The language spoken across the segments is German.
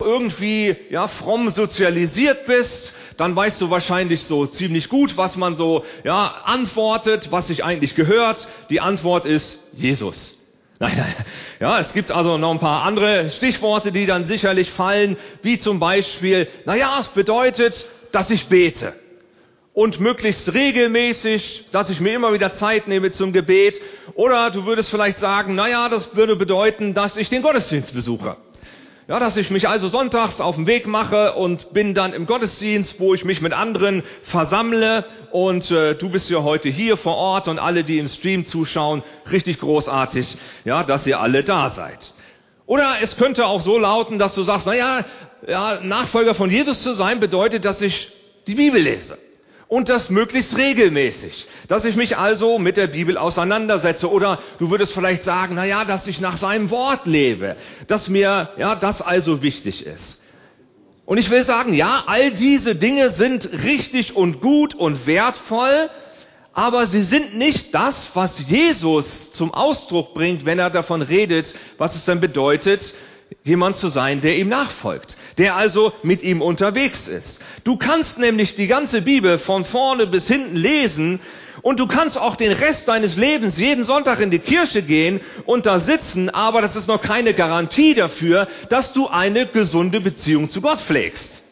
irgendwie ja fromm sozialisiert bist, dann weißt du wahrscheinlich so ziemlich gut, was man so ja antwortet, was sich eigentlich gehört. Die Antwort ist Jesus. Nein, nein. Ja, es gibt also noch ein paar andere Stichworte, die dann sicherlich fallen, wie zum Beispiel, naja, es bedeutet, dass ich bete. Und möglichst regelmäßig, dass ich mir immer wieder Zeit nehme zum Gebet. Oder du würdest vielleicht sagen, naja, das würde bedeuten, dass ich den Gottesdienst besuche. Ja, dass ich mich also sonntags auf den Weg mache und bin dann im Gottesdienst, wo ich mich mit anderen versammle. Und äh, du bist ja heute hier vor Ort und alle, die im Stream zuschauen, richtig großartig, ja, dass ihr alle da seid. Oder es könnte auch so lauten, dass du sagst, na ja, ja, Nachfolger von Jesus zu sein bedeutet, dass ich die Bibel lese und das möglichst regelmäßig, dass ich mich also mit der Bibel auseinandersetze oder du würdest vielleicht sagen, na ja, dass ich nach seinem Wort lebe, dass mir ja das also wichtig ist. Und ich will sagen, ja, all diese Dinge sind richtig und gut und wertvoll, aber sie sind nicht das, was Jesus zum Ausdruck bringt, wenn er davon redet, was es dann bedeutet, jemand zu sein, der ihm nachfolgt, der also mit ihm unterwegs ist. Du kannst nämlich die ganze Bibel von vorne bis hinten lesen und du kannst auch den Rest deines Lebens jeden Sonntag in die Kirche gehen und da sitzen, aber das ist noch keine Garantie dafür, dass du eine gesunde Beziehung zu Gott pflegst.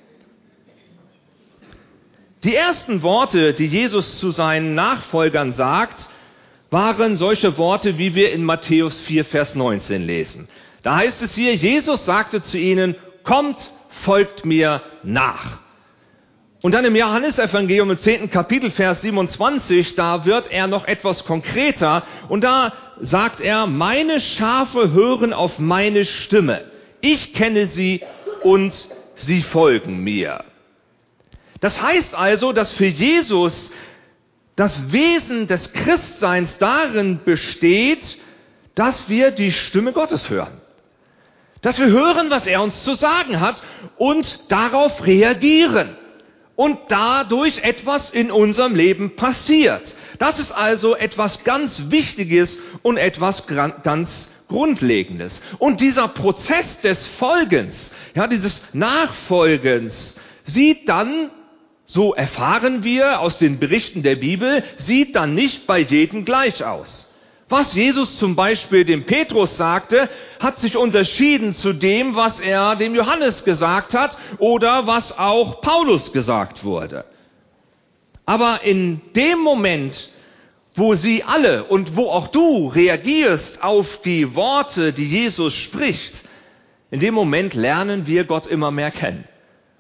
Die ersten Worte, die Jesus zu seinen Nachfolgern sagt, waren solche Worte, wie wir in Matthäus 4, Vers 19 lesen. Da heißt es hier, Jesus sagte zu ihnen, kommt, folgt mir nach. Und dann im Johannesevangelium im 10. Kapitel, Vers 27, da wird er noch etwas konkreter und da sagt er, meine Schafe hören auf meine Stimme. Ich kenne sie und sie folgen mir. Das heißt also, dass für Jesus das Wesen des Christseins darin besteht, dass wir die Stimme Gottes hören. Dass wir hören, was er uns zu sagen hat und darauf reagieren und dadurch etwas in unserem Leben passiert. Das ist also etwas ganz Wichtiges und etwas ganz Grundlegendes. Und dieser Prozess des Folgens, ja, dieses Nachfolgens, sieht dann, so erfahren wir aus den Berichten der Bibel, sieht dann nicht bei jedem gleich aus. Was Jesus zum Beispiel dem Petrus sagte, hat sich unterschieden zu dem, was er dem Johannes gesagt hat oder was auch Paulus gesagt wurde. Aber in dem Moment, wo sie alle und wo auch du reagierst auf die Worte, die Jesus spricht, in dem Moment lernen wir Gott immer mehr kennen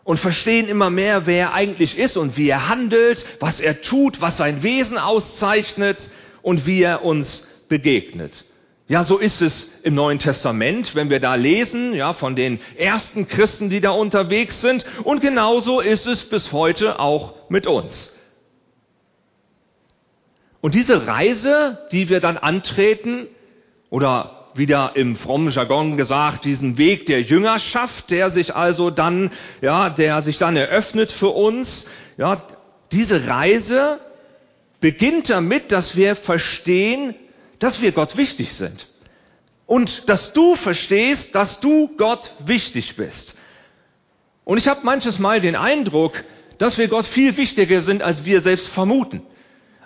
und verstehen immer mehr, wer er eigentlich ist und wie er handelt, was er tut, was sein Wesen auszeichnet und wie er uns begegnet. Ja, so ist es im Neuen Testament, wenn wir da lesen, ja, von den ersten Christen, die da unterwegs sind. Und genauso ist es bis heute auch mit uns. Und diese Reise, die wir dann antreten, oder wieder im frommen Jargon gesagt, diesen Weg der Jüngerschaft, der sich also dann, ja, der sich dann eröffnet für uns, ja, diese Reise beginnt damit, dass wir verstehen, dass wir Gott wichtig sind. Und dass du verstehst, dass du Gott wichtig bist. Und ich habe manches Mal den Eindruck, dass wir Gott viel wichtiger sind, als wir selbst vermuten,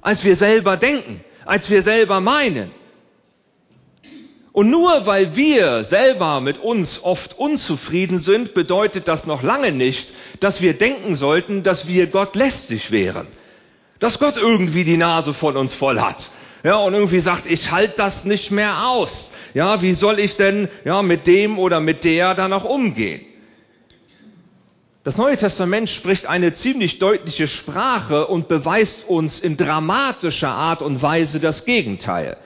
als wir selber denken, als wir selber meinen. Und nur weil wir selber mit uns oft unzufrieden sind, bedeutet das noch lange nicht, dass wir denken sollten, dass wir Gott lästig wären. Dass Gott irgendwie die Nase von uns voll hat ja, und irgendwie sagt, ich halte das nicht mehr aus. Ja, wie soll ich denn ja, mit dem oder mit der da noch umgehen? Das Neue Testament spricht eine ziemlich deutliche Sprache und beweist uns in dramatischer Art und Weise das Gegenteil.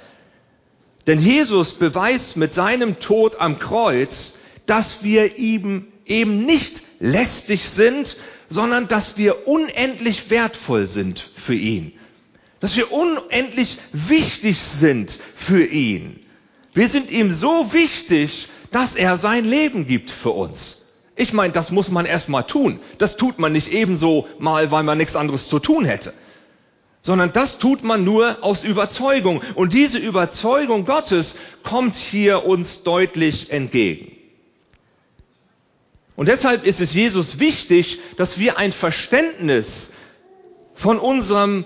Denn Jesus beweist mit seinem Tod am Kreuz, dass wir ihm eben nicht lästig sind, sondern dass wir unendlich wertvoll sind für ihn dass wir unendlich wichtig sind für ihn. Wir sind ihm so wichtig, dass er sein Leben gibt für uns. Ich meine, das muss man erst mal tun. Das tut man nicht ebenso mal, weil man nichts anderes zu tun hätte. Sondern das tut man nur aus Überzeugung. Und diese Überzeugung Gottes kommt hier uns deutlich entgegen. Und deshalb ist es Jesus wichtig, dass wir ein Verständnis von unserem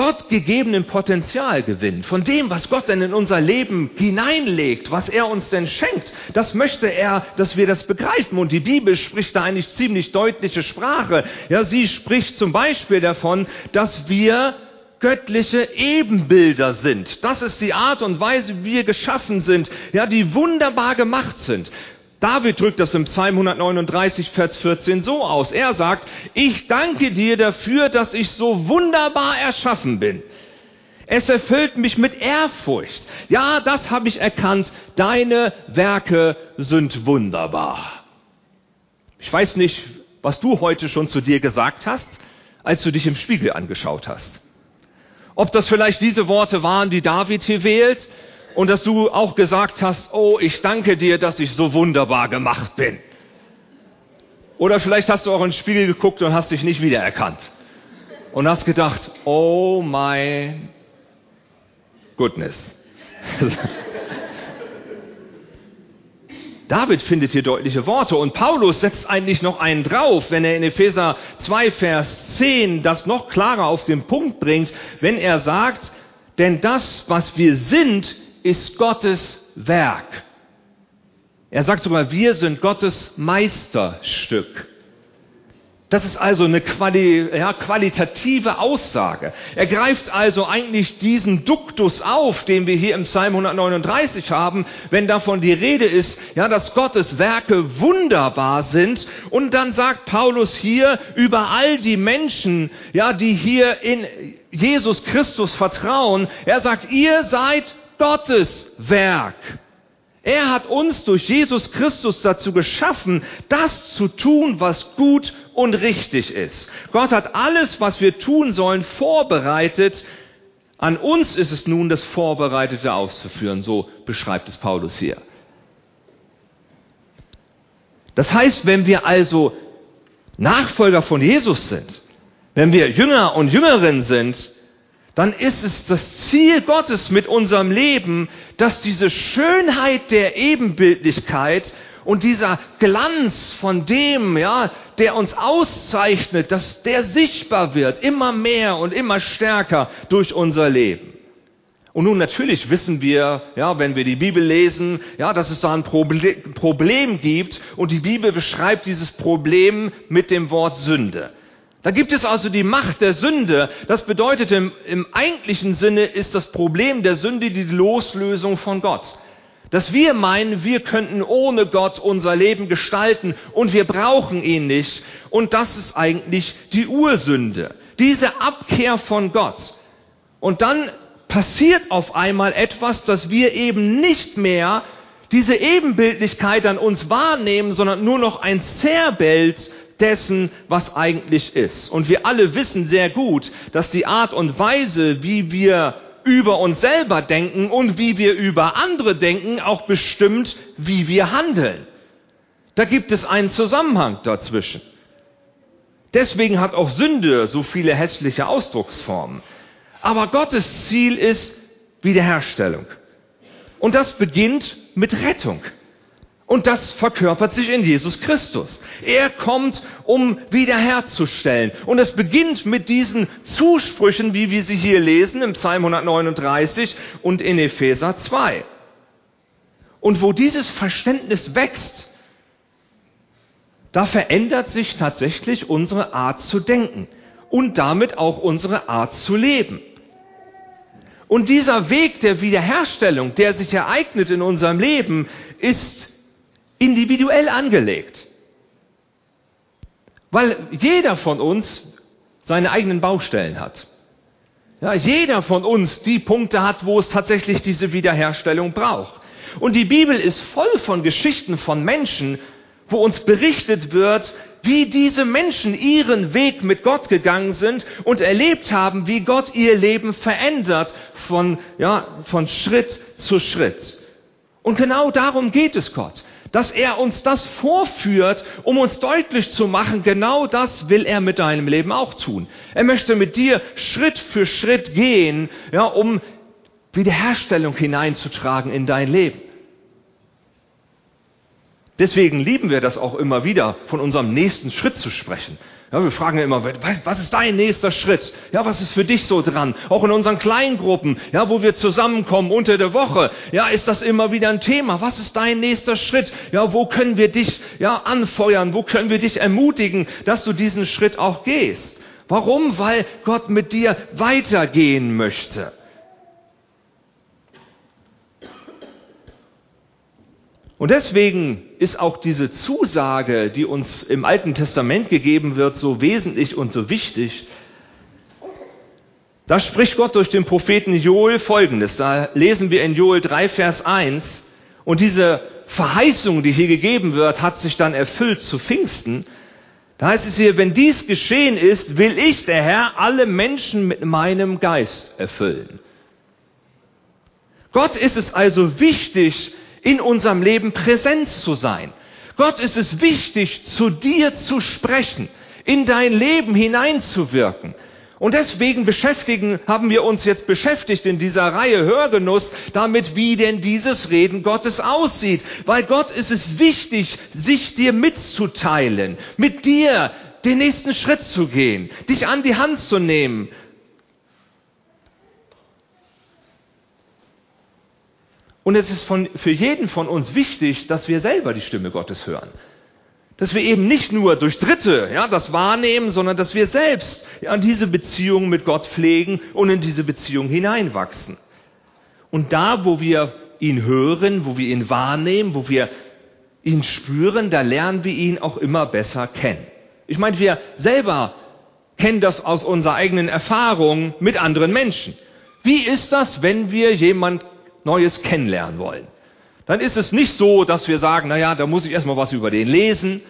Gott gegebenen Potenzial gewinnen, von dem, was Gott denn in unser Leben hineinlegt, was er uns denn schenkt. Das möchte er, dass wir das begreifen. Und die Bibel spricht da eigentlich ziemlich deutliche Sprache. Ja, sie spricht zum Beispiel davon, dass wir göttliche Ebenbilder sind. Das ist die Art und Weise, wie wir geschaffen sind, ja, die wunderbar gemacht sind. David drückt das im Psalm 139, Vers 14 so aus. Er sagt, ich danke dir dafür, dass ich so wunderbar erschaffen bin. Es erfüllt mich mit Ehrfurcht. Ja, das habe ich erkannt. Deine Werke sind wunderbar. Ich weiß nicht, was du heute schon zu dir gesagt hast, als du dich im Spiegel angeschaut hast. Ob das vielleicht diese Worte waren, die David hier wählt, und dass du auch gesagt hast, oh, ich danke dir, dass ich so wunderbar gemacht bin. Oder vielleicht hast du auch in den Spiegel geguckt und hast dich nicht wiedererkannt. Und hast gedacht, oh my goodness. David findet hier deutliche Worte und Paulus setzt eigentlich noch einen drauf, wenn er in Epheser 2, Vers 10 das noch klarer auf den Punkt bringt, wenn er sagt, denn das, was wir sind, ist Gottes Werk. Er sagt sogar, wir sind Gottes Meisterstück. Das ist also eine quali ja, qualitative Aussage. Er greift also eigentlich diesen Duktus auf, den wir hier im Psalm 139 haben, wenn davon die Rede ist, ja, dass Gottes Werke wunderbar sind. Und dann sagt Paulus hier über all die Menschen, ja, die hier in Jesus Christus vertrauen, er sagt, ihr seid Gottes Werk. Er hat uns durch Jesus Christus dazu geschaffen, das zu tun, was gut und richtig ist. Gott hat alles, was wir tun sollen, vorbereitet. An uns ist es nun, das Vorbereitete auszuführen. So beschreibt es Paulus hier. Das heißt, wenn wir also Nachfolger von Jesus sind, wenn wir Jünger und Jüngerinnen sind, dann ist es das Ziel Gottes mit unserem Leben, dass diese Schönheit der Ebenbildlichkeit und dieser Glanz von dem, ja, der uns auszeichnet, dass der sichtbar wird, immer mehr und immer stärker durch unser Leben. Und nun natürlich wissen wir, ja, wenn wir die Bibel lesen, ja, dass es da ein Problem gibt und die Bibel beschreibt dieses Problem mit dem Wort Sünde. Da gibt es also die Macht der Sünde. Das bedeutet im, im eigentlichen Sinne ist das Problem der Sünde die Loslösung von Gott. Dass wir meinen, wir könnten ohne Gott unser Leben gestalten und wir brauchen ihn nicht. Und das ist eigentlich die Ursünde. Diese Abkehr von Gott. Und dann passiert auf einmal etwas, dass wir eben nicht mehr diese Ebenbildlichkeit an uns wahrnehmen, sondern nur noch ein Zerrbild dessen, was eigentlich ist. Und wir alle wissen sehr gut, dass die Art und Weise, wie wir über uns selber denken und wie wir über andere denken, auch bestimmt, wie wir handeln. Da gibt es einen Zusammenhang dazwischen. Deswegen hat auch Sünde so viele hässliche Ausdrucksformen. Aber Gottes Ziel ist Wiederherstellung. Und das beginnt mit Rettung. Und das verkörpert sich in Jesus Christus. Er kommt, um wiederherzustellen. Und es beginnt mit diesen Zusprüchen, wie wir sie hier lesen im Psalm 139 und in Epheser 2. Und wo dieses Verständnis wächst, da verändert sich tatsächlich unsere Art zu denken und damit auch unsere Art zu leben. Und dieser Weg der Wiederherstellung, der sich ereignet in unserem Leben, ist individuell angelegt. Weil jeder von uns seine eigenen Baustellen hat. Ja, jeder von uns die Punkte hat, wo es tatsächlich diese Wiederherstellung braucht. Und die Bibel ist voll von Geschichten von Menschen, wo uns berichtet wird, wie diese Menschen ihren Weg mit Gott gegangen sind und erlebt haben, wie Gott ihr Leben verändert von, ja, von Schritt zu Schritt. Und genau darum geht es Gott dass er uns das vorführt, um uns deutlich zu machen, genau das will er mit deinem Leben auch tun. Er möchte mit dir Schritt für Schritt gehen, ja, um Wiederherstellung hineinzutragen in dein Leben. Deswegen lieben wir das auch immer wieder, von unserem nächsten Schritt zu sprechen. Ja, wir fragen ja immer, was ist dein nächster Schritt? Ja, was ist für dich so dran? Auch in unseren Kleingruppen, ja, wo wir zusammenkommen unter der Woche, ja, ist das immer wieder ein Thema. Was ist dein nächster Schritt? Ja, wo können wir dich, ja, anfeuern? Wo können wir dich ermutigen, dass du diesen Schritt auch gehst? Warum? Weil Gott mit dir weitergehen möchte. Und deswegen ist auch diese Zusage, die uns im Alten Testament gegeben wird, so wesentlich und so wichtig. Da spricht Gott durch den Propheten Joel folgendes. Da lesen wir in Joel 3, Vers 1. Und diese Verheißung, die hier gegeben wird, hat sich dann erfüllt zu Pfingsten. Da heißt es hier, wenn dies geschehen ist, will ich, der Herr, alle Menschen mit meinem Geist erfüllen. Gott ist es also wichtig, in unserem Leben präsent zu sein. Gott ist es wichtig, zu dir zu sprechen, in dein Leben hineinzuwirken. Und deswegen beschäftigen, haben wir uns jetzt beschäftigt in dieser Reihe Hörgenuss damit, wie denn dieses Reden Gottes aussieht. Weil Gott ist es wichtig, sich dir mitzuteilen, mit dir den nächsten Schritt zu gehen, dich an die Hand zu nehmen, Und es ist von, für jeden von uns wichtig, dass wir selber die Stimme Gottes hören. Dass wir eben nicht nur durch Dritte ja, das wahrnehmen, sondern dass wir selbst ja, diese Beziehung mit Gott pflegen und in diese Beziehung hineinwachsen. Und da, wo wir ihn hören, wo wir ihn wahrnehmen, wo wir ihn spüren, da lernen wir ihn auch immer besser kennen. Ich meine, wir selber kennen das aus unserer eigenen Erfahrung mit anderen Menschen. Wie ist das, wenn wir jemand Neues kennenlernen wollen, dann ist es nicht so, dass wir sagen, naja, da muss ich erstmal was über den lesen,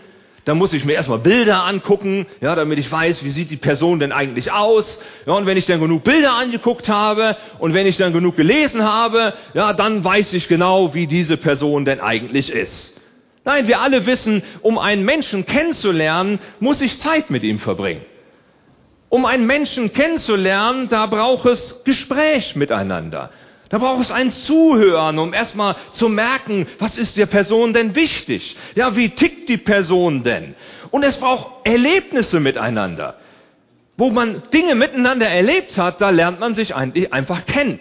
da muss ich mir erstmal Bilder angucken, ja, damit ich weiß, wie sieht die Person denn eigentlich aus. Ja, und wenn ich dann genug Bilder angeguckt habe und wenn ich dann genug gelesen habe, ja, dann weiß ich genau, wie diese Person denn eigentlich ist. Nein, wir alle wissen, um einen Menschen kennenzulernen, muss ich Zeit mit ihm verbringen. Um einen Menschen kennenzulernen, da braucht es Gespräch miteinander. Da braucht es ein Zuhören, um erstmal zu merken, was ist der Person denn wichtig? Ja, wie tickt die Person denn? Und es braucht Erlebnisse miteinander. Wo man Dinge miteinander erlebt hat, da lernt man sich eigentlich einfach kennen.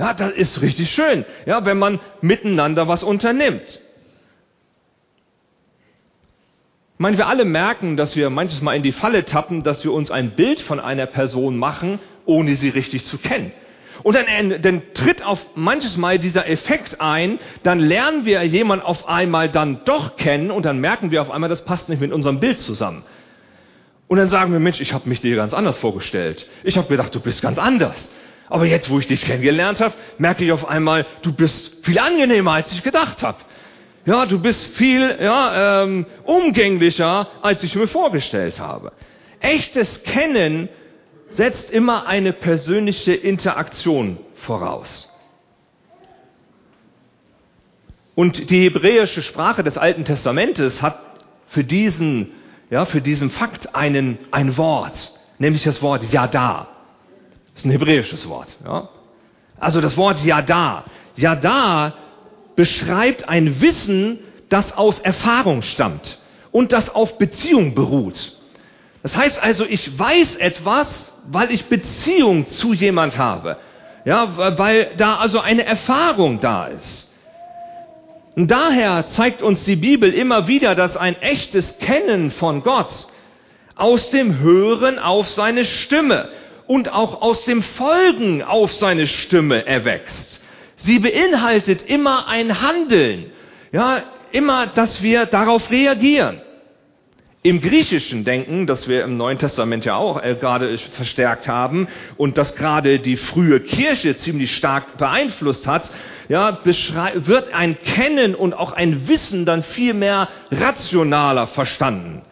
Ja, das ist richtig schön, ja, wenn man miteinander was unternimmt. Ich meine, wir alle merken, dass wir manches Mal in die Falle tappen, dass wir uns ein Bild von einer Person machen, ohne sie richtig zu kennen. Und dann, dann tritt auf manches Mal dieser Effekt ein, dann lernen wir jemanden auf einmal dann doch kennen und dann merken wir auf einmal, das passt nicht mit unserem Bild zusammen. Und dann sagen wir, Mensch, ich habe mich dir ganz anders vorgestellt. Ich habe gedacht, du bist ganz anders. Aber jetzt, wo ich dich kennengelernt habe, merke ich auf einmal, du bist viel angenehmer, als ich gedacht habe. Ja, du bist viel ja, ähm, umgänglicher, als ich mir vorgestellt habe. Echtes Kennen setzt immer eine persönliche Interaktion voraus. Und die hebräische Sprache des Alten Testamentes hat für diesen, ja, für diesen Fakt einen, ein Wort, nämlich das Wort Yada. Das ist ein hebräisches Wort. Ja. Also das Wort Yada. Yada beschreibt ein Wissen, das aus Erfahrung stammt und das auf Beziehung beruht. Das heißt also, ich weiß etwas, weil ich Beziehung zu jemand habe. Ja, weil da also eine Erfahrung da ist. Und daher zeigt uns die Bibel immer wieder, dass ein echtes Kennen von Gott aus dem Hören auf seine Stimme und auch aus dem Folgen auf seine Stimme erwächst. Sie beinhaltet immer ein Handeln. Ja, immer, dass wir darauf reagieren. Im griechischen Denken, das wir im Neuen Testament ja auch äh, gerade verstärkt haben und das gerade die frühe Kirche ziemlich stark beeinflusst hat, ja, wird ein Kennen und auch ein Wissen dann viel mehr rationaler verstanden.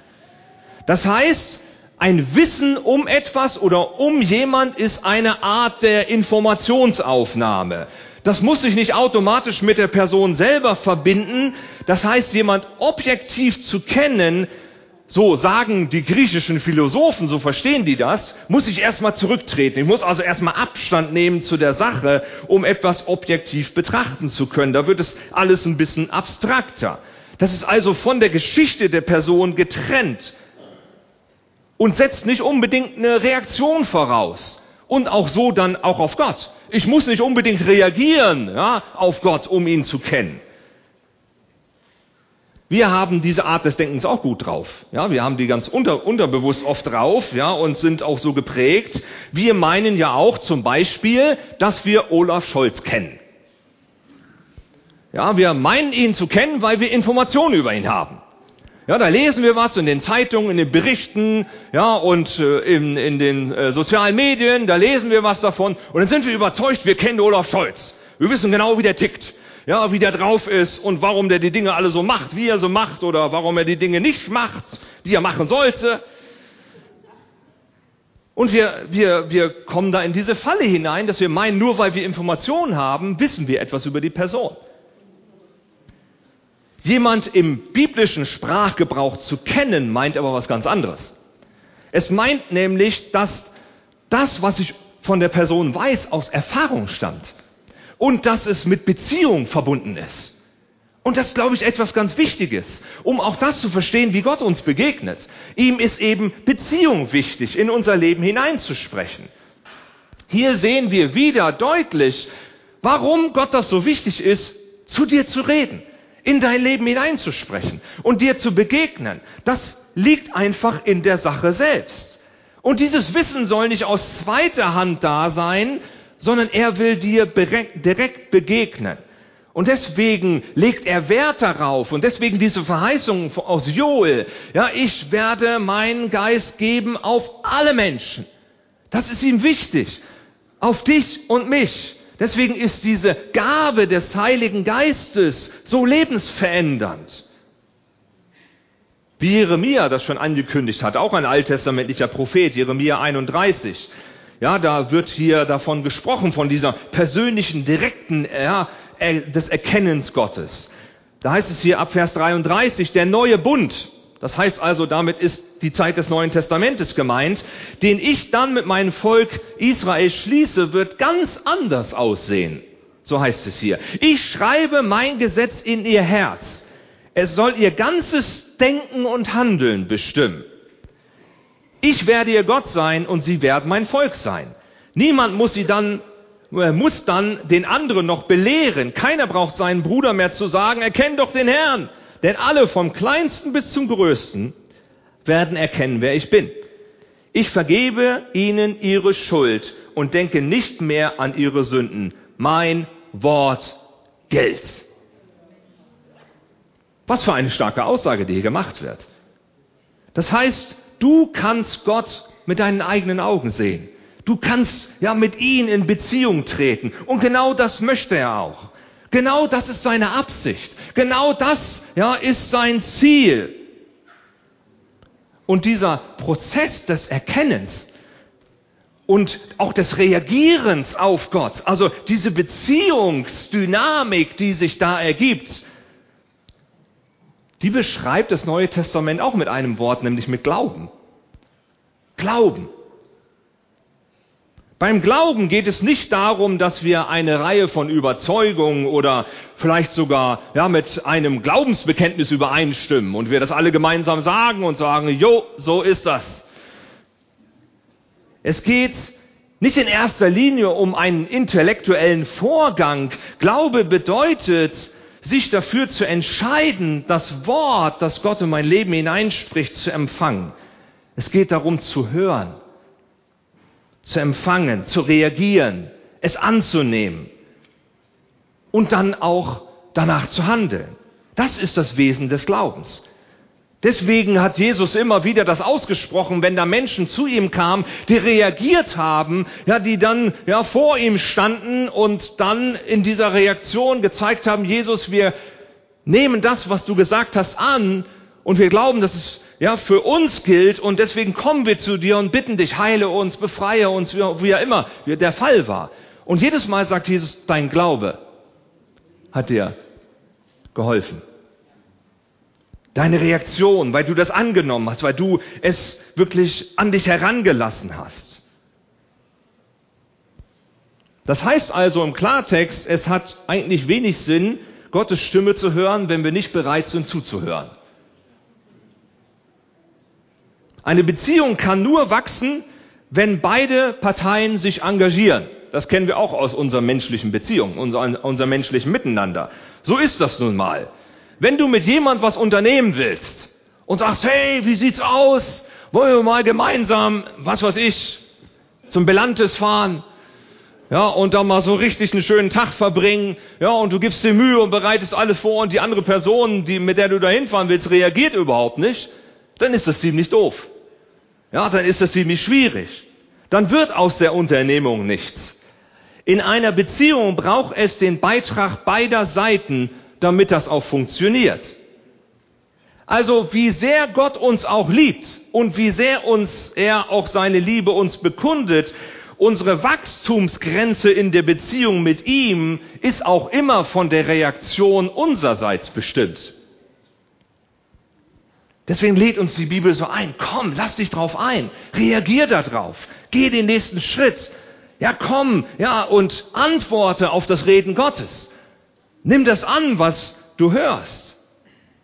Das heißt, ein Wissen um etwas oder um jemand ist eine Art der Informationsaufnahme. Das muss sich nicht automatisch mit der Person selber verbinden. Das heißt, jemand objektiv zu kennen, so sagen die griechischen Philosophen, so verstehen die das, muss ich erstmal zurücktreten. Ich muss also erstmal Abstand nehmen zu der Sache, um etwas objektiv betrachten zu können. Da wird es alles ein bisschen abstrakter. Das ist also von der Geschichte der Person getrennt und setzt nicht unbedingt eine Reaktion voraus. Und auch so dann auch auf Gott. Ich muss nicht unbedingt reagieren ja, auf Gott, um ihn zu kennen. Wir haben diese Art des Denkens auch gut drauf. Ja, wir haben die ganz unter, unterbewusst oft drauf, ja, und sind auch so geprägt. Wir meinen ja auch zum Beispiel, dass wir Olaf Scholz kennen. Ja, wir meinen ihn zu kennen, weil wir Informationen über ihn haben. Ja, da lesen wir was in den Zeitungen, in den Berichten, ja, und äh, in, in den äh, sozialen Medien, da lesen wir was davon und dann sind wir überzeugt, wir kennen Olaf Scholz. Wir wissen genau, wie der tickt ja, wie der drauf ist und warum der die Dinge alle so macht, wie er so macht oder warum er die Dinge nicht macht, die er machen sollte. Und wir, wir, wir kommen da in diese Falle hinein, dass wir meinen, nur weil wir Informationen haben, wissen wir etwas über die Person. Jemand im biblischen Sprachgebrauch zu kennen, meint aber was ganz anderes. Es meint nämlich, dass das, was ich von der Person weiß, aus Erfahrung stammt und dass es mit Beziehung verbunden ist. Und das glaube ich etwas ganz Wichtiges, um auch das zu verstehen, wie Gott uns begegnet. Ihm ist eben Beziehung wichtig, in unser Leben hineinzusprechen. Hier sehen wir wieder deutlich, warum Gott das so wichtig ist, zu dir zu reden, in dein Leben hineinzusprechen und dir zu begegnen. Das liegt einfach in der Sache selbst. Und dieses Wissen soll nicht aus zweiter Hand da sein, sondern er will dir direkt begegnen. Und deswegen legt er Wert darauf und deswegen diese Verheißung aus Joel. Ja, ich werde meinen Geist geben auf alle Menschen. Das ist ihm wichtig. Auf dich und mich. Deswegen ist diese Gabe des Heiligen Geistes so lebensverändernd. Wie Jeremia das schon angekündigt hat, auch ein alttestamentlicher Prophet, Jeremia 31. Ja, da wird hier davon gesprochen, von dieser persönlichen, direkten, ja, des Erkennens Gottes. Da heißt es hier ab Vers 33, der neue Bund, das heißt also, damit ist die Zeit des Neuen Testamentes gemeint, den ich dann mit meinem Volk Israel schließe, wird ganz anders aussehen. So heißt es hier. Ich schreibe mein Gesetz in ihr Herz. Es soll ihr ganzes Denken und Handeln bestimmen. Ich werde ihr Gott sein und sie werden mein Volk sein. Niemand muss sie dann äh, muss dann den anderen noch belehren. Keiner braucht seinen Bruder mehr zu sagen, erkenn doch den Herrn. Denn alle vom kleinsten bis zum größten werden erkennen, wer ich bin. Ich vergebe ihnen ihre Schuld und denke nicht mehr an ihre Sünden. Mein Wort gilt. Was für eine starke Aussage, die hier gemacht wird. Das heißt, Du kannst Gott mit deinen eigenen Augen sehen. Du kannst ja mit ihm in Beziehung treten. Und genau das möchte er auch. Genau das ist seine Absicht. Genau das ja, ist sein Ziel. Und dieser Prozess des Erkennens und auch des Reagierens auf Gott, also diese Beziehungsdynamik, die sich da ergibt, die beschreibt das Neue Testament auch mit einem Wort, nämlich mit Glauben. Glauben. Beim Glauben geht es nicht darum, dass wir eine Reihe von Überzeugungen oder vielleicht sogar ja, mit einem Glaubensbekenntnis übereinstimmen und wir das alle gemeinsam sagen und sagen, jo, so ist das. Es geht nicht in erster Linie um einen intellektuellen Vorgang. Glaube bedeutet, sich dafür zu entscheiden, das Wort, das Gott in mein Leben hineinspricht, zu empfangen. Es geht darum zu hören, zu empfangen, zu reagieren, es anzunehmen und dann auch danach zu handeln. Das ist das Wesen des Glaubens. Deswegen hat Jesus immer wieder das ausgesprochen, wenn da Menschen zu ihm kamen, die reagiert haben, ja, die dann ja vor ihm standen und dann in dieser Reaktion gezeigt haben, Jesus, wir nehmen das, was du gesagt hast, an und wir glauben, dass es ja für uns gilt und deswegen kommen wir zu dir und bitten dich, heile uns, befreie uns, wie, wie ja immer der Fall war. Und jedes Mal sagt Jesus, dein Glaube hat dir geholfen. Deine Reaktion, weil du das angenommen hast, weil du es wirklich an dich herangelassen hast. Das heißt also im Klartext, es hat eigentlich wenig Sinn, Gottes Stimme zu hören, wenn wir nicht bereit sind zuzuhören. Eine Beziehung kann nur wachsen, wenn beide Parteien sich engagieren. Das kennen wir auch aus unserer menschlichen Beziehung, unser, unser menschlichen Miteinander. So ist das nun mal. Wenn du mit jemand was unternehmen willst und sagst, hey, wie sieht's aus? Wollen wir mal gemeinsam, was weiß ich, zum Belantes fahren? Ja, und dann mal so richtig einen schönen Tag verbringen. Ja, und du gibst dir Mühe und bereitest alles vor und die andere Person, die, mit der du da hinfahren willst, reagiert überhaupt nicht. Dann ist das ziemlich doof. Ja, dann ist das ziemlich schwierig. Dann wird aus der Unternehmung nichts. In einer Beziehung braucht es den Beitrag beider Seiten, damit das auch funktioniert. Also wie sehr Gott uns auch liebt und wie sehr uns er auch seine Liebe uns bekundet, unsere Wachstumsgrenze in der Beziehung mit ihm ist auch immer von der Reaktion unsererseits bestimmt. Deswegen lädt uns die Bibel so ein. Komm, lass dich drauf ein. Reagier darauf. Geh den nächsten Schritt. Ja, komm, ja, und antworte auf das Reden Gottes. Nimm das an, was du hörst.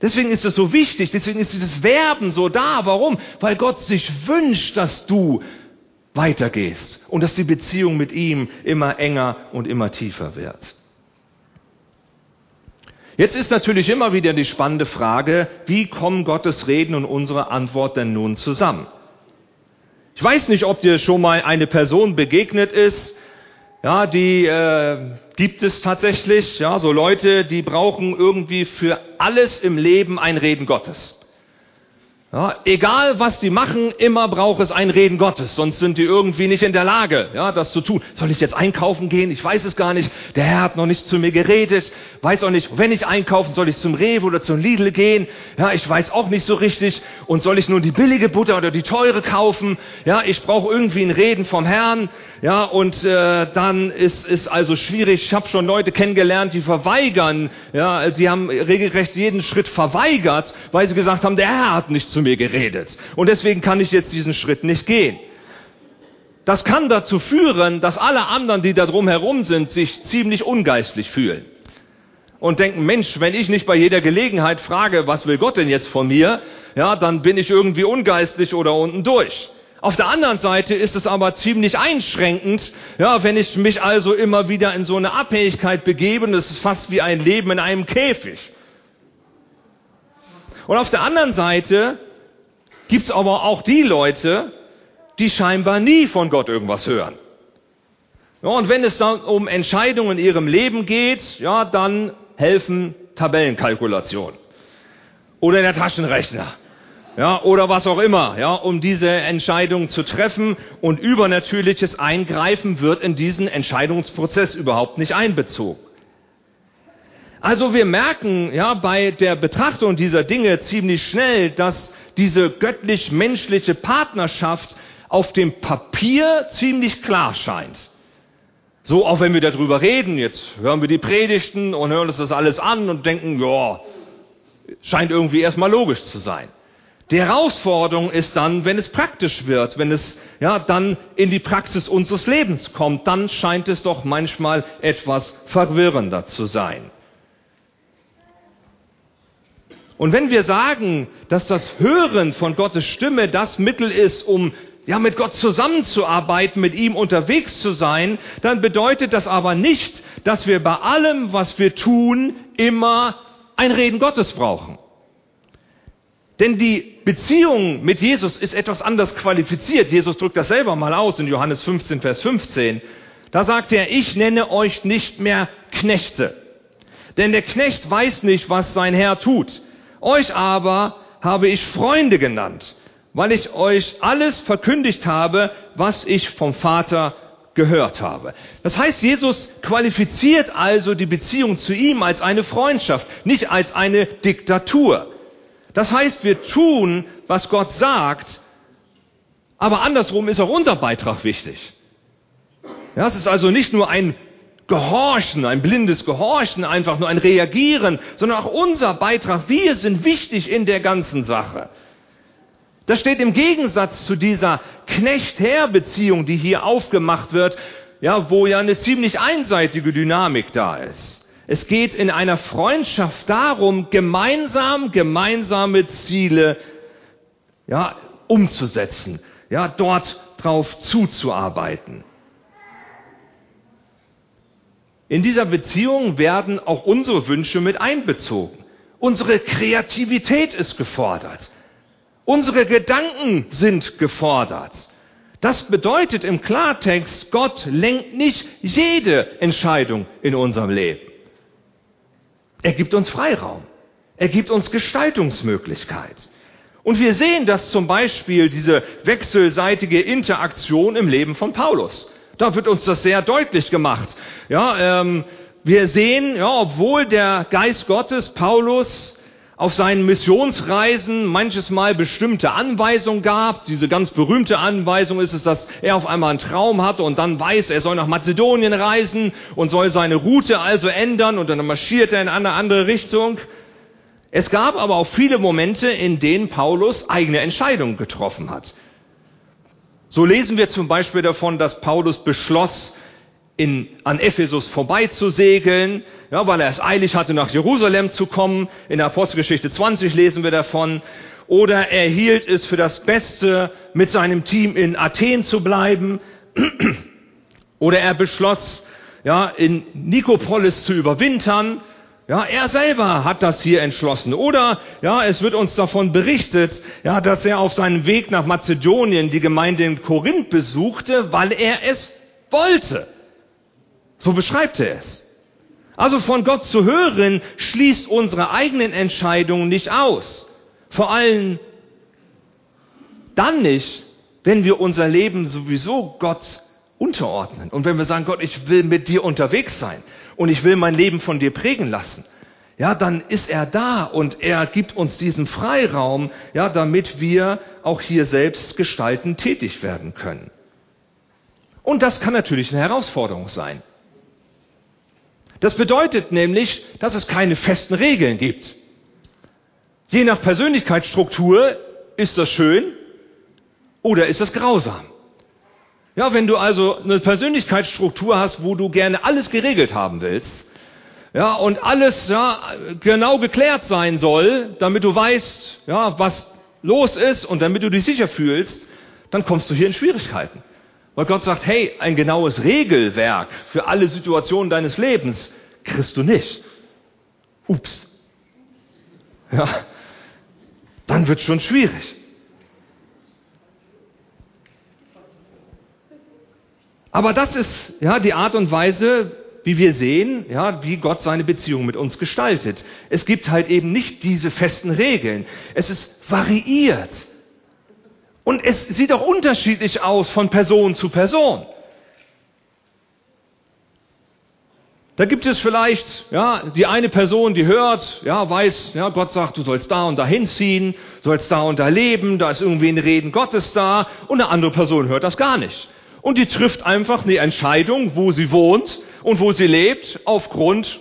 Deswegen ist es so wichtig, deswegen ist dieses Werben so da. Warum? Weil Gott sich wünscht, dass du weitergehst und dass die Beziehung mit ihm immer enger und immer tiefer wird. Jetzt ist natürlich immer wieder die spannende Frage, wie kommen Gottes Reden und unsere Antwort denn nun zusammen? Ich weiß nicht, ob dir schon mal eine Person begegnet ist, ja, die äh, gibt es tatsächlich, ja, so Leute, die brauchen irgendwie für alles im Leben ein Reden Gottes. Ja, egal was sie machen, immer braucht es ein Reden Gottes, sonst sind die irgendwie nicht in der Lage, ja, das zu tun. Soll ich jetzt einkaufen gehen? Ich weiß es gar nicht. Der Herr hat noch nicht zu mir geredet. Weiß auch nicht, wenn ich einkaufen, soll ich zum Rewe oder zum Lidl gehen? Ja, ich weiß auch nicht so richtig. Und soll ich nur die billige Butter oder die teure kaufen? Ja, ich brauche irgendwie ein Reden vom Herrn. Ja, und äh, dann ist es also schwierig. Ich habe schon Leute kennengelernt, die verweigern. Ja, sie haben regelrecht jeden Schritt verweigert, weil sie gesagt haben, der Herr hat nicht zu mir geredet. Und deswegen kann ich jetzt diesen Schritt nicht gehen. Das kann dazu führen, dass alle anderen, die da drum herum sind, sich ziemlich ungeistlich fühlen. Und denken, Mensch, wenn ich nicht bei jeder Gelegenheit frage, was will Gott denn jetzt von mir, ja, dann bin ich irgendwie ungeistlich oder unten durch. Auf der anderen Seite ist es aber ziemlich einschränkend, ja, wenn ich mich also immer wieder in so eine Abhängigkeit begebe, das ist fast wie ein Leben in einem Käfig. Und auf der anderen Seite gibt es aber auch die Leute, die scheinbar nie von Gott irgendwas hören. Ja, und wenn es dann um Entscheidungen in ihrem Leben geht, ja, dann helfen Tabellenkalkulationen oder der Taschenrechner ja, oder was auch immer, ja, um diese Entscheidung zu treffen und übernatürliches Eingreifen wird in diesen Entscheidungsprozess überhaupt nicht einbezogen. Also wir merken ja bei der Betrachtung dieser Dinge ziemlich schnell, dass diese göttlich-menschliche Partnerschaft auf dem Papier ziemlich klar scheint. So, auch wenn wir darüber reden, jetzt hören wir die Predigten und hören uns das alles an und denken, ja, scheint irgendwie erstmal logisch zu sein. Die Herausforderung ist dann, wenn es praktisch wird, wenn es ja dann in die Praxis unseres Lebens kommt, dann scheint es doch manchmal etwas verwirrender zu sein. Und wenn wir sagen, dass das Hören von Gottes Stimme das Mittel ist, um ja mit Gott zusammenzuarbeiten, mit ihm unterwegs zu sein, dann bedeutet das aber nicht, dass wir bei allem, was wir tun, immer ein Reden Gottes brauchen. Denn die Beziehung mit Jesus ist etwas anders qualifiziert. Jesus drückt das selber mal aus in Johannes 15, Vers 15. Da sagt er, ich nenne euch nicht mehr Knechte. Denn der Knecht weiß nicht, was sein Herr tut. Euch aber habe ich Freunde genannt, weil ich euch alles verkündigt habe, was ich vom Vater gehört habe. Das heißt, Jesus qualifiziert also die Beziehung zu ihm als eine Freundschaft, nicht als eine Diktatur. Das heißt, wir tun, was Gott sagt, aber andersrum ist auch unser Beitrag wichtig. Ja, es ist also nicht nur ein Gehorchen, ein blindes Gehorchen, einfach nur ein Reagieren, sondern auch unser Beitrag. Wir sind wichtig in der ganzen Sache. Das steht im Gegensatz zu dieser Knecht-Herr-Beziehung, die hier aufgemacht wird, ja, wo ja eine ziemlich einseitige Dynamik da ist. Es geht in einer Freundschaft darum, gemeinsam gemeinsame Ziele ja, umzusetzen, ja, dort drauf zuzuarbeiten. In dieser Beziehung werden auch unsere Wünsche mit einbezogen. Unsere Kreativität ist gefordert. Unsere Gedanken sind gefordert. Das bedeutet im Klartext, Gott lenkt nicht jede Entscheidung in unserem Leben. Er gibt uns Freiraum. Er gibt uns Gestaltungsmöglichkeit. Und wir sehen das zum Beispiel, diese wechselseitige Interaktion im Leben von Paulus. Da wird uns das sehr deutlich gemacht. Ja, ähm, wir sehen, ja, obwohl der Geist Gottes Paulus auf seinen Missionsreisen manches Mal bestimmte Anweisungen gab. Diese ganz berühmte Anweisung ist es, dass er auf einmal einen Traum hatte und dann weiß, er soll nach Mazedonien reisen und soll seine Route also ändern und dann marschiert er in eine andere Richtung. Es gab aber auch viele Momente, in denen Paulus eigene Entscheidungen getroffen hat. So lesen wir zum Beispiel davon, dass Paulus beschloss, in, an Ephesus vorbeizusegeln, ja, weil er es eilig hatte, nach Jerusalem zu kommen. In der Apostelgeschichte 20 lesen wir davon. Oder er hielt es für das Beste, mit seinem Team in Athen zu bleiben. Oder er beschloss, ja, in Nikopolis zu überwintern. Ja, er selber hat das hier entschlossen. Oder, ja, es wird uns davon berichtet, ja, dass er auf seinem Weg nach Mazedonien die Gemeinde in Korinth besuchte, weil er es wollte. So beschreibt er es. Also von Gott zu hören, schließt unsere eigenen Entscheidungen nicht aus. Vor allem dann nicht, wenn wir unser Leben sowieso Gott unterordnen. Und wenn wir sagen, Gott, ich will mit dir unterwegs sein und ich will mein Leben von dir prägen lassen, ja, dann ist er da und er gibt uns diesen Freiraum, ja, damit wir auch hier selbst gestalten tätig werden können. Und das kann natürlich eine Herausforderung sein. Das bedeutet nämlich, dass es keine festen Regeln gibt. Je nach Persönlichkeitsstruktur ist das schön oder ist das grausam. Ja, wenn du also eine Persönlichkeitsstruktur hast, wo du gerne alles geregelt haben willst, ja, und alles ja, genau geklärt sein soll, damit du weißt, ja, was los ist und damit du dich sicher fühlst, dann kommst du hier in Schwierigkeiten. Weil Gott sagt, hey, ein genaues Regelwerk für alle Situationen deines Lebens kriegst du nicht. Ups. Ja, dann wird schon schwierig. Aber das ist ja die Art und Weise, wie wir sehen, ja, wie Gott seine Beziehung mit uns gestaltet. Es gibt halt eben nicht diese festen Regeln. Es ist variiert. Und es sieht auch unterschiedlich aus von Person zu Person. Da gibt es vielleicht, ja, die eine Person, die hört, ja, weiß, ja, Gott sagt, du sollst da und da hinziehen, sollst da und da leben, da ist irgendwie ein Reden Gottes da, und eine andere Person hört das gar nicht. Und die trifft einfach eine Entscheidung, wo sie wohnt und wo sie lebt, aufgrund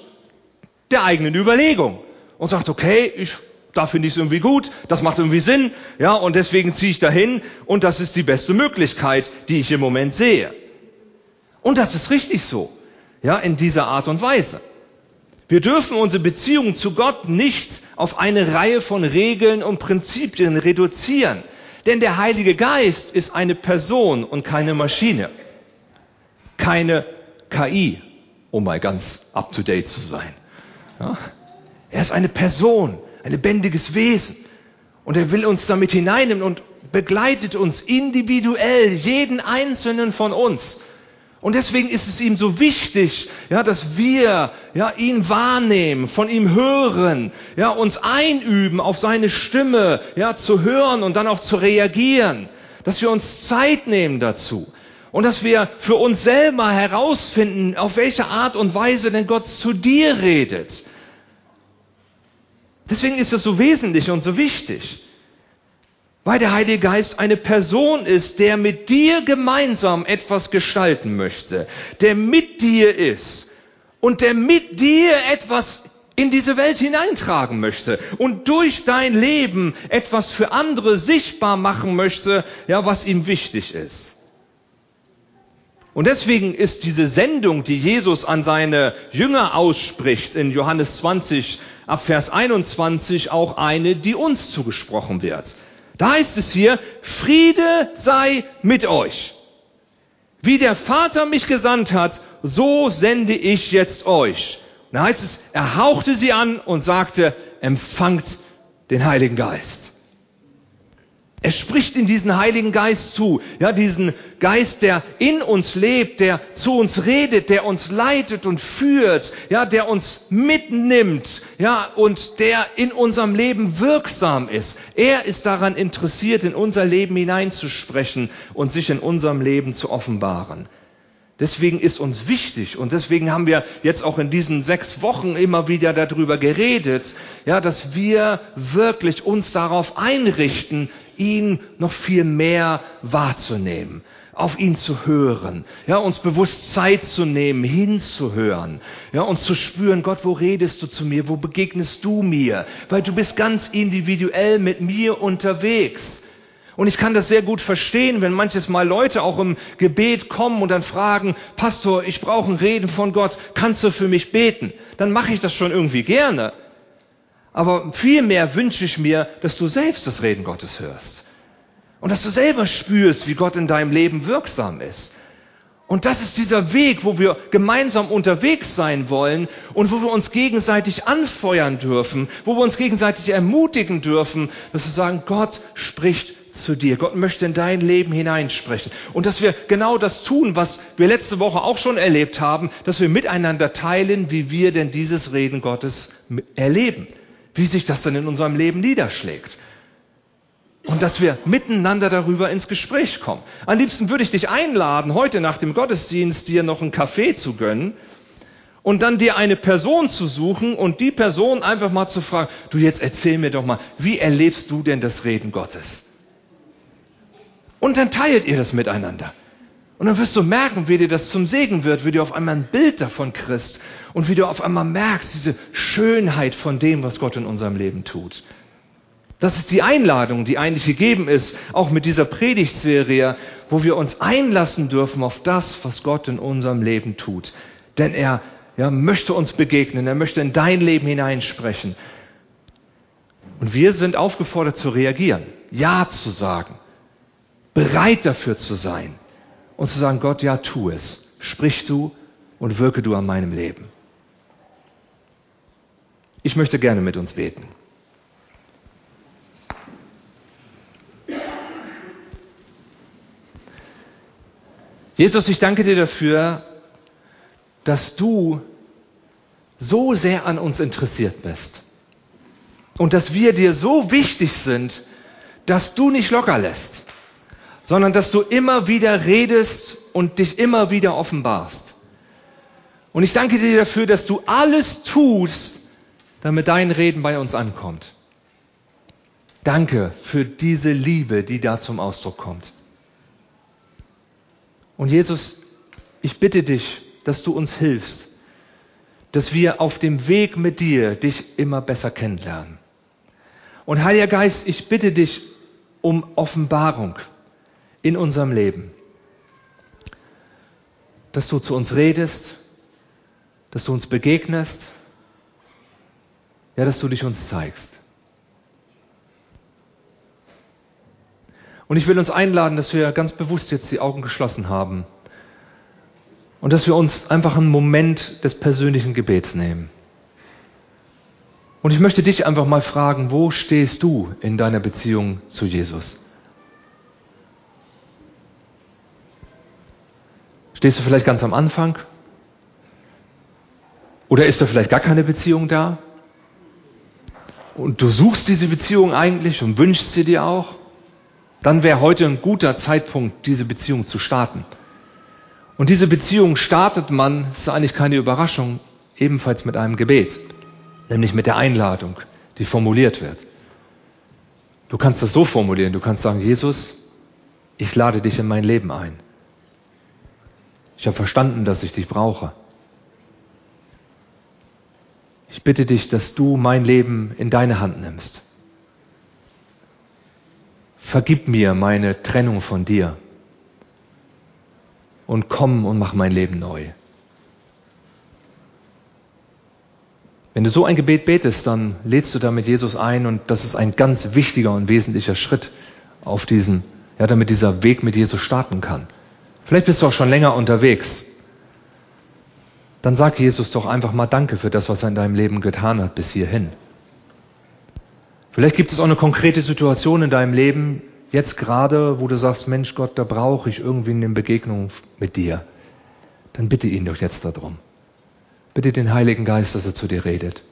der eigenen Überlegung. Und sagt, okay, ich, da finde ich es irgendwie gut, das macht irgendwie Sinn, ja, und deswegen ziehe ich dahin und das ist die beste Möglichkeit, die ich im Moment sehe. Und das ist richtig so, ja, in dieser Art und Weise. Wir dürfen unsere Beziehung zu Gott nicht auf eine Reihe von Regeln und Prinzipien reduzieren. Denn der Heilige Geist ist eine Person und keine Maschine. Keine KI, um mal ganz up-to-date zu sein. Ja? Er ist eine Person, ein lebendiges Wesen. Und er will uns damit hineinnehmen und begleitet uns individuell, jeden einzelnen von uns. Und deswegen ist es ihm so wichtig, ja, dass wir ja, ihn wahrnehmen, von ihm hören, ja, uns einüben, auf seine Stimme ja, zu hören und dann auch zu reagieren. Dass wir uns Zeit nehmen dazu. Und dass wir für uns selber herausfinden, auf welche Art und Weise denn Gott zu dir redet. Deswegen ist es so wesentlich und so wichtig. Weil der Heilige Geist eine Person ist, der mit dir gemeinsam etwas gestalten möchte, der mit dir ist und der mit dir etwas in diese Welt hineintragen möchte und durch dein Leben etwas für andere sichtbar machen möchte, ja, was ihm wichtig ist. Und deswegen ist diese Sendung, die Jesus an seine Jünger ausspricht, in Johannes 20 ab Vers 21 auch eine, die uns zugesprochen wird. Da heißt es hier, Friede sei mit euch. Wie der Vater mich gesandt hat, so sende ich jetzt euch. Da heißt es, er hauchte sie an und sagte, empfangt den Heiligen Geist. Er spricht in diesen Heiligen Geist zu, ja, diesen Geist, der in uns lebt, der zu uns redet, der uns leitet und führt, ja, der uns mitnimmt, ja, und der in unserem Leben wirksam ist. Er ist daran interessiert, in unser Leben hineinzusprechen und sich in unserem Leben zu offenbaren. Deswegen ist uns wichtig und deswegen haben wir jetzt auch in diesen sechs Wochen immer wieder darüber geredet, ja, dass wir wirklich uns darauf einrichten, ihn noch viel mehr wahrzunehmen, auf ihn zu hören, ja, uns bewusst Zeit zu nehmen, hinzuhören, ja, uns zu spüren, Gott, wo redest du zu mir, wo begegnest du mir, weil du bist ganz individuell mit mir unterwegs. Und ich kann das sehr gut verstehen, wenn manches Mal Leute auch im Gebet kommen und dann fragen, Pastor, ich brauche ein Reden von Gott, kannst du für mich beten? Dann mache ich das schon irgendwie gerne. Aber vielmehr wünsche ich mir, dass du selbst das Reden Gottes hörst. Und dass du selber spürst, wie Gott in deinem Leben wirksam ist. Und das ist dieser Weg, wo wir gemeinsam unterwegs sein wollen und wo wir uns gegenseitig anfeuern dürfen, wo wir uns gegenseitig ermutigen dürfen, dass wir sagen, Gott spricht zu dir. Gott möchte in dein Leben hineinsprechen. Und dass wir genau das tun, was wir letzte Woche auch schon erlebt haben, dass wir miteinander teilen, wie wir denn dieses Reden Gottes erleben. Wie sich das dann in unserem Leben niederschlägt. Und dass wir miteinander darüber ins Gespräch kommen. Am liebsten würde ich dich einladen, heute nach dem Gottesdienst dir noch einen Kaffee zu gönnen und dann dir eine Person zu suchen und die Person einfach mal zu fragen, du jetzt erzähl mir doch mal, wie erlebst du denn das Reden Gottes? Und dann teilt ihr das miteinander. Und dann wirst du merken, wie dir das zum Segen wird, wie du auf einmal ein Bild davon kriegst und wie du auf einmal merkst, diese Schönheit von dem, was Gott in unserem Leben tut. Das ist die Einladung, die eigentlich gegeben ist, auch mit dieser Predigtserie, wo wir uns einlassen dürfen auf das, was Gott in unserem Leben tut. Denn er ja, möchte uns begegnen, er möchte in dein Leben hineinsprechen. Und wir sind aufgefordert zu reagieren, Ja zu sagen bereit dafür zu sein und zu sagen, Gott, ja, tu es. Sprich du und wirke du an meinem Leben. Ich möchte gerne mit uns beten. Jesus, ich danke dir dafür, dass du so sehr an uns interessiert bist und dass wir dir so wichtig sind, dass du nicht locker lässt sondern dass du immer wieder redest und dich immer wieder offenbarst. Und ich danke dir dafür, dass du alles tust, damit dein Reden bei uns ankommt. Danke für diese Liebe, die da zum Ausdruck kommt. Und Jesus, ich bitte dich, dass du uns hilfst, dass wir auf dem Weg mit dir dich immer besser kennenlernen. Und Heiliger Geist, ich bitte dich um Offenbarung in unserem Leben. Dass du zu uns redest, dass du uns begegnest, ja, dass du dich uns zeigst. Und ich will uns einladen, dass wir ganz bewusst jetzt die Augen geschlossen haben und dass wir uns einfach einen Moment des persönlichen Gebets nehmen. Und ich möchte dich einfach mal fragen, wo stehst du in deiner Beziehung zu Jesus? Stehst du vielleicht ganz am Anfang? Oder ist da vielleicht gar keine Beziehung da? Und du suchst diese Beziehung eigentlich und wünschst sie dir auch? Dann wäre heute ein guter Zeitpunkt, diese Beziehung zu starten. Und diese Beziehung startet man, ist eigentlich keine Überraschung, ebenfalls mit einem Gebet, nämlich mit der Einladung, die formuliert wird. Du kannst das so formulieren, du kannst sagen, Jesus, ich lade dich in mein Leben ein. Ich habe verstanden, dass ich dich brauche. Ich bitte dich, dass du mein Leben in deine Hand nimmst. Vergib mir meine Trennung von dir. und komm und mach mein Leben neu. Wenn du so ein Gebet betest, dann lädst du damit Jesus ein und das ist ein ganz wichtiger und wesentlicher Schritt auf diesen, ja, damit dieser Weg mit Jesus starten kann. Vielleicht bist du auch schon länger unterwegs. Dann sag Jesus doch einfach mal Danke für das, was er in deinem Leben getan hat bis hierhin. Vielleicht gibt es auch eine konkrete Situation in deinem Leben, jetzt gerade, wo du sagst, Mensch Gott, da brauche ich irgendwie eine Begegnung mit dir. Dann bitte ihn doch jetzt darum. Bitte den Heiligen Geist, dass er zu dir redet.